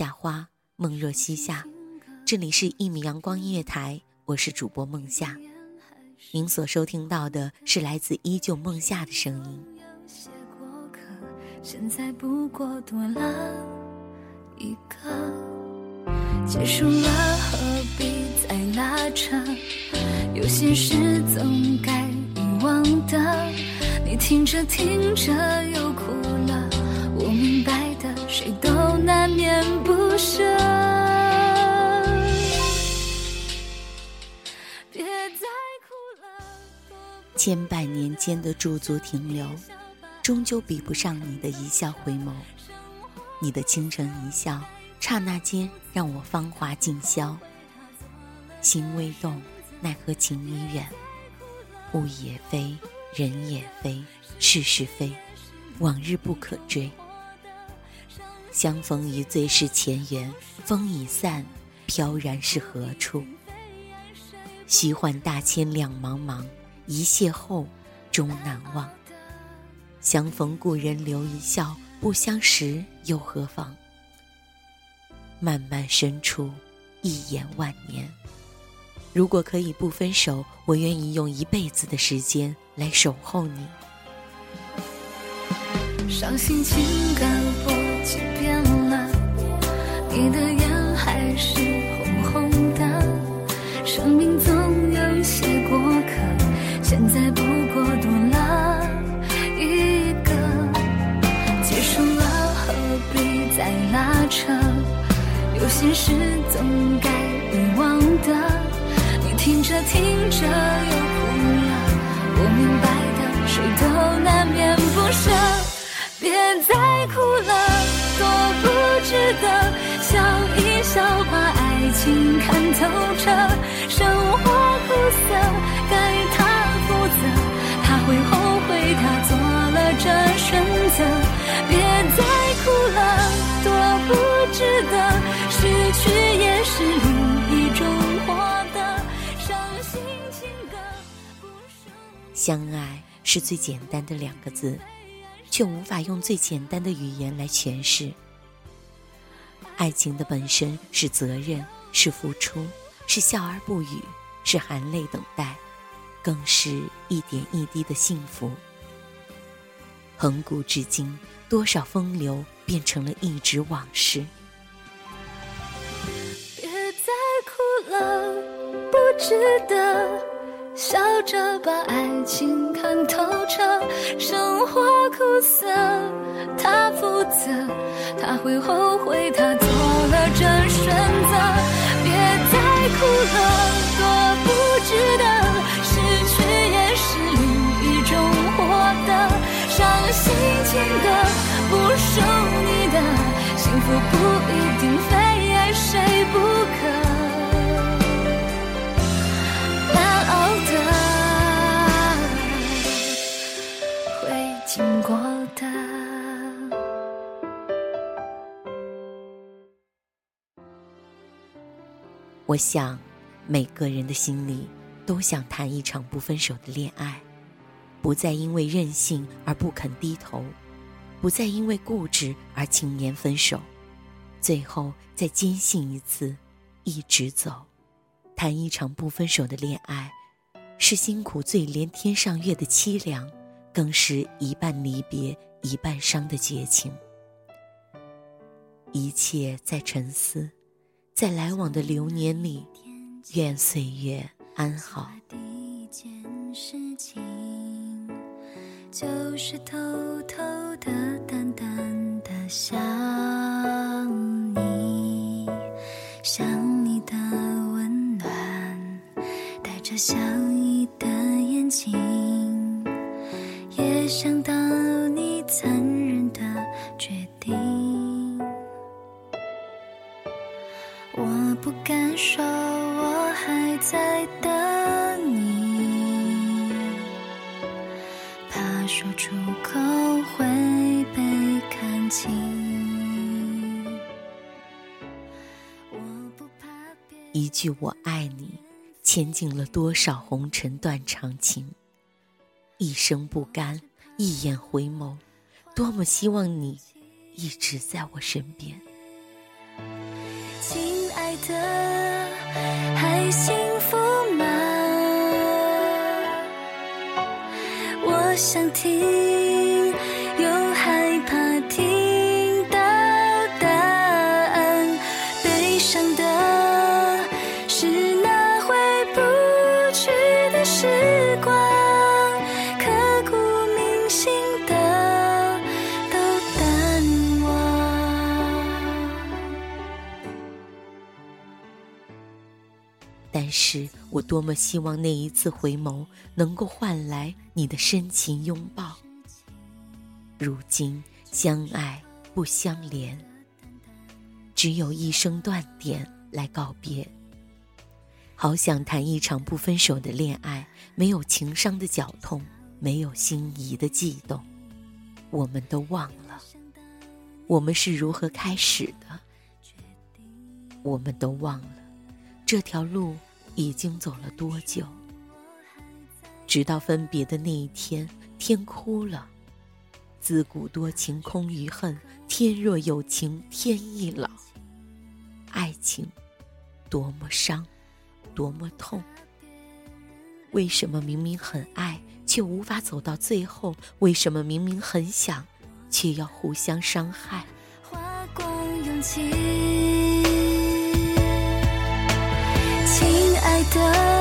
夏花梦若西夏，这里是一米阳光音乐台，我是主播梦夏。您所收听到的是来自依旧梦夏的声音。现在不过多了一个，结束了何必再拉扯？有些事总该遗忘的。你听着听着又哭了，我明白，谁都。难免不舍。别再哭了。千百年间的驻足停留，终究比不上你的一笑回眸。你的倾城一笑，刹那间让我芳华尽消。心未动，奈何情已远。物也非，人也非，事是非，往日不可追。相逢一醉是前缘，风已散，飘然是何处？虚幻大千两茫茫，一邂逅终难忘。相逢故人留一笑，不相识又何妨？漫漫深处，一眼万年。如果可以不分手，我愿意用一辈子的时间来守候你。伤心情感过几遍了，你的眼还是红红的。生命总有些过客，现在不过多了一个。结束了何必再拉扯？有些事总该遗忘的。你听着听着又哭了，我明白的，谁都难免不舍。别再哭了，笑，把爱情看透彻。生活苦涩，该他负责。他会后悔，他做了这选择。别再哭了，多不值得。失去也是另一种获得。伤心情歌不。相爱是最简单的两个字。却无法用最简单的语言来诠释。爱情的本身是责任，是付出，是笑而不语，是含泪等待，更是一点一滴的幸福。恒古至今，多少风流变成了一纸往事。别再哭了，不值得。笑着把爱情看透彻，生活苦涩，他负责，他会后悔，他做了这选择。别再哭了，多不值得，失去也是另一种获得。伤心情歌不属你的，幸福不一定非我想，每个人的心里都想谈一场不分手的恋爱，不再因为任性而不肯低头，不再因为固执而轻言分手，最后再坚信一次，一直走。谈一场不分手的恋爱，是辛苦最连天上月的凄凉，更是一半离别一半伤的绝情。一切在沉思。在来往的流年里，愿岁月安好。第一件事情就是偷偷的、淡淡的想你，想你的温暖，带着笑说出口会被看清。一句我爱你，牵尽了多少红尘断肠情。一生不甘，一眼回眸，多么希望你一直在我身边。亲爱的还幸我想听，但是我多么希望那一次回眸能够换来你的深情拥抱。如今相爱不相连，只有一声断点来告别。好想谈一场不分手的恋爱，没有情伤的绞痛，没有心仪的悸动，我们都忘了，我们是如何开始的，我们都忘了。这条路已经走了多久？直到分别的那一天，天哭了。自古多情空余恨，天若有情天亦老。爱情，多么伤，多么痛。为什么明明很爱，却无法走到最后？为什么明明很想，却要互相伤害？花光勇气。的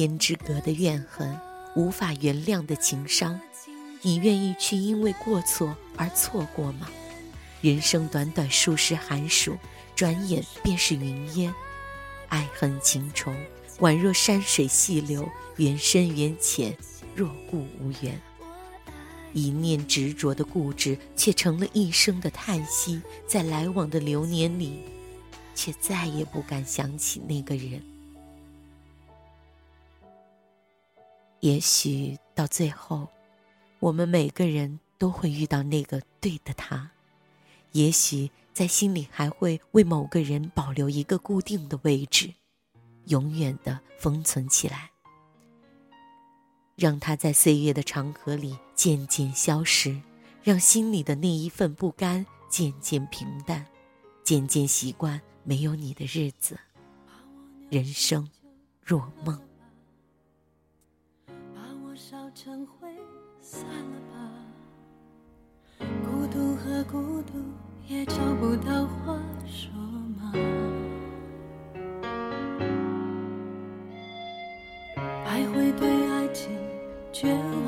间之隔的怨恨，无法原谅的情伤，你愿意去因为过错而错过吗？人生短短数十寒暑，转眼便是云烟。爱恨情仇，宛若山水细流，缘深缘浅，若故无缘。一念执着的固执，却成了一生的叹息。在来往的流年里，却再也不敢想起那个人。也许到最后，我们每个人都会遇到那个对的他。也许在心里还会为某个人保留一个固定的位置，永远的封存起来，让他在岁月的长河里渐渐消失，让心里的那一份不甘渐渐平淡，渐渐习惯没有你的日子。人生若梦。成灰，散了吧。孤独和孤独也找不到话说吗？爱会对爱情绝望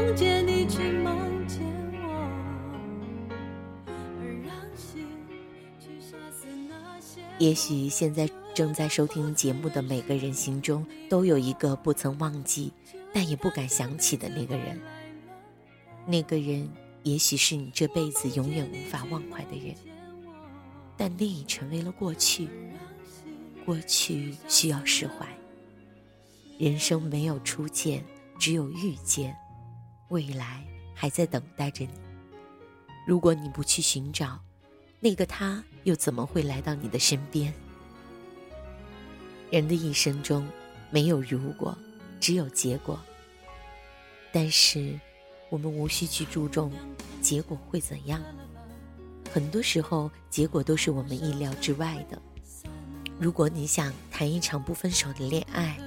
梦见你，去梦见我，而让心去杀死那些。也许现在正在收听节目的每个人心中，都有一个不曾忘记，但也不敢想起的那个人。那个人，也许是你这辈子永远无法忘怀的人，但那已成为了过去。过去需要释怀。人生没有初见，只有遇见。未来还在等待着你。如果你不去寻找，那个他又怎么会来到你的身边？人的一生中，没有如果，只有结果。但是，我们无需去注重结果会怎样。很多时候，结果都是我们意料之外的。如果你想谈一场不分手的恋爱，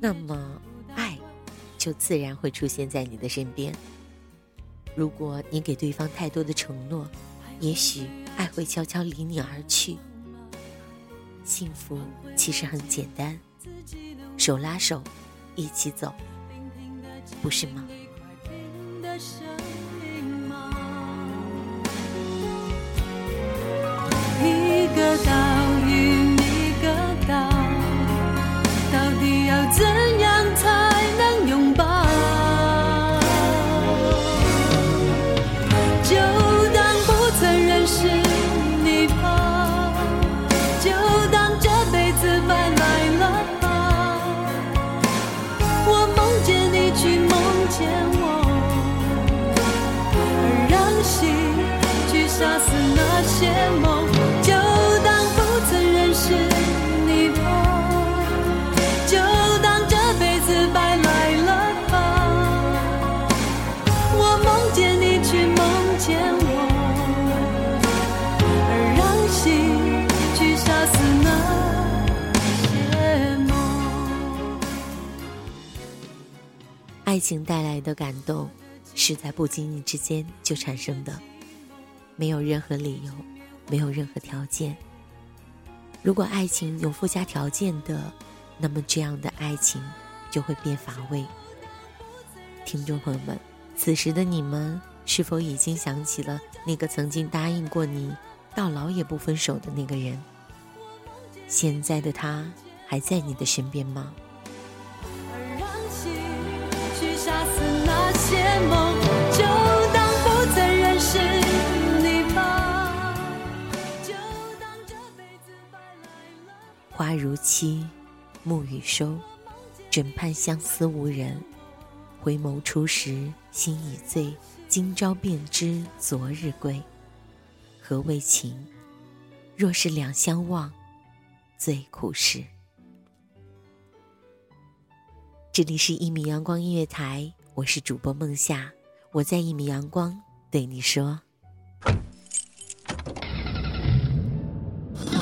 那么就自然会出现在你的身边。如果你给对方太多的承诺，也许爱会悄悄离你而去。幸福其实很简单，手拉手，一起走，不是吗？情带来的感动，是在不经意之间就产生的，没有任何理由，没有任何条件。如果爱情有附加条件的，那么这样的爱情就会变乏味。听众朋友们，此时的你们是否已经想起了那个曾经答应过你到老也不分手的那个人？现在的他还在你的身边吗？花如期，暮雨收，枕畔相思无人。回眸初时心已醉，今朝便知昨日归。何为情？若是两相望，最苦时。这里是一米阳光音乐台，我是主播梦夏，我在一米阳光对你说。